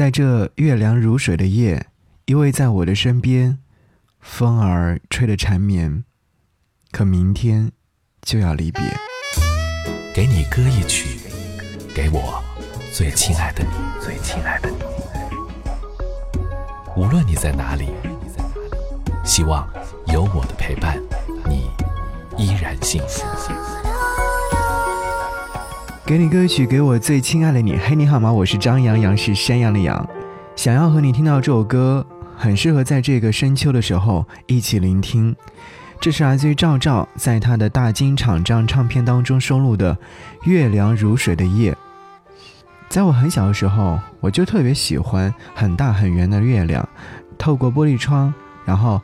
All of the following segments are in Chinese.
在这月凉如水的夜，依偎在我的身边，风儿吹得缠绵。可明天就要离别，给你歌一曲，给我最亲爱的你，最亲爱的你。无论你在哪里，希望有我的陪伴，你依然幸福。给你歌曲，给我最亲爱的你。嘿，你好吗？我是张阳阳，是山羊的羊。想要和你听到这首歌，很适合在这个深秋的时候一起聆听。这是来自于赵照在他的大金厂这样唱片当中收录的《月凉如水的夜》。在我很小的时候，我就特别喜欢很大很圆的月亮，透过玻璃窗，然后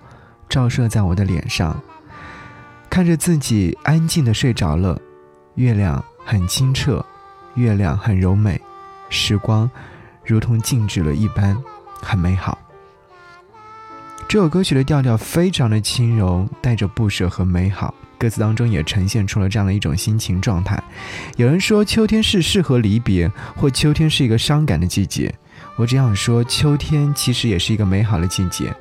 照射在我的脸上，看着自己安静的睡着了，月亮。很清澈，月亮很柔美，时光如同静止了一般，很美好。这首歌曲的调调非常的轻柔，带着不舍和美好。歌词当中也呈现出了这样的一种心情状态。有人说秋天是适合离别，或秋天是一个伤感的季节。我只想说，秋天其实也是一个美好的季节。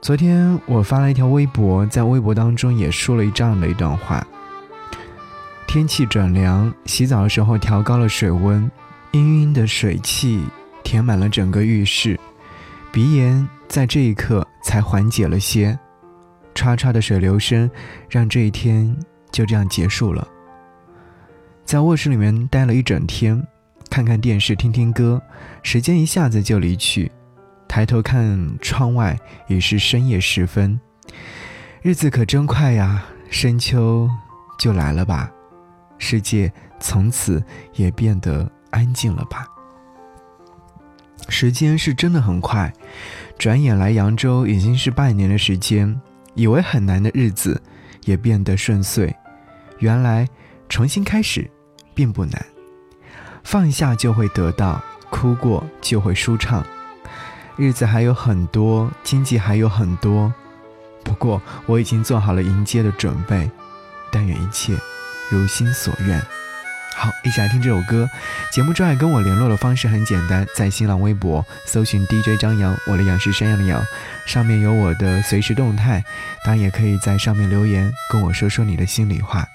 昨天我发了一条微博，在微博当中也说了这样的一段话。天气转凉，洗澡的时候调高了水温，氤氲的水汽填满了整个浴室，鼻炎在这一刻才缓解了些。唰唰的水流声，让这一天就这样结束了。在卧室里面待了一整天，看看电视，听听歌，时间一下子就离去。抬头看窗外，已是深夜时分，日子可真快呀，深秋就来了吧。世界从此也变得安静了吧？时间是真的很快，转眼来扬州已经是半年的时间。以为很难的日子，也变得顺遂。原来重新开始并不难，放下就会得到，哭过就会舒畅。日子还有很多，经济还有很多，不过我已经做好了迎接的准备。但愿一切。如心所愿，好，一起来听这首歌。节目之外跟我联络的方式很简单，在新浪微博搜寻 DJ 张扬，我的杨是山羊的羊，上面有我的随时动态，当然也可以在上面留言，跟我说说你的心里话。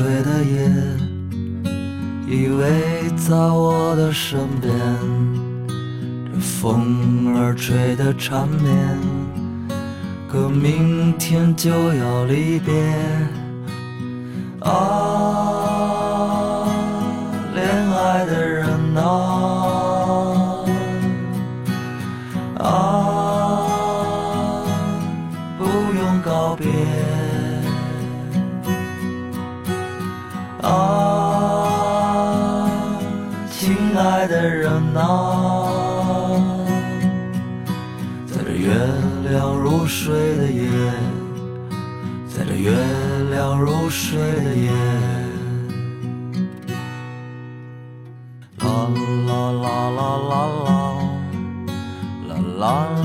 睡的夜，依偎在我的身边，这风儿吹得缠绵，可明天就要离别。啊，恋爱的人啊，啊，不用告别。呐，在这月亮如水的夜，在这月亮如水的夜，啦啦啦啦啦，啦啦啦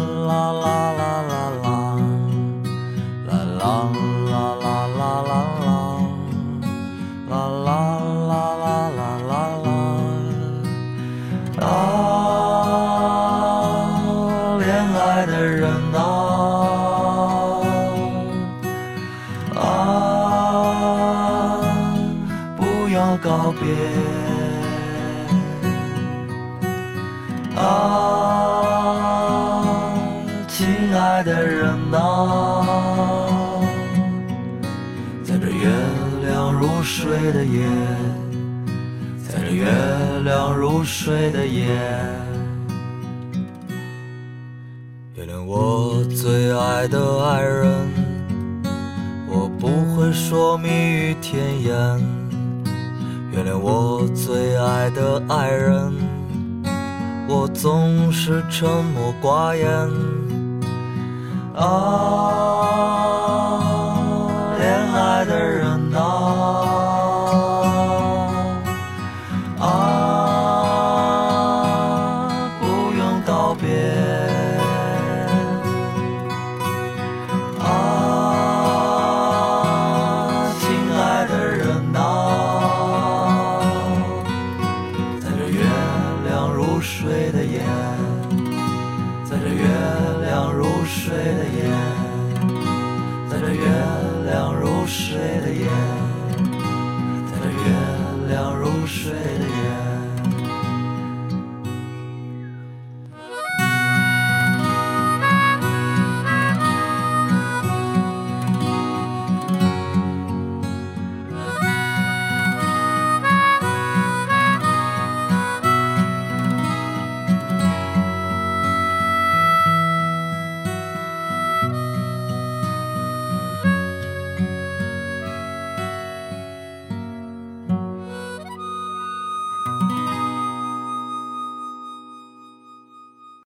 告别啊，亲爱的人啊，在这月亮如水的夜，在这月亮如水的夜，原谅我最爱的爱人，我不会说蜜语甜言。原谅我最爱的爱人，我总是沉默寡言。啊，恋爱的人睡的夜，在这月亮如水的夜，在这月亮如水的夜，在这月亮如水的夜。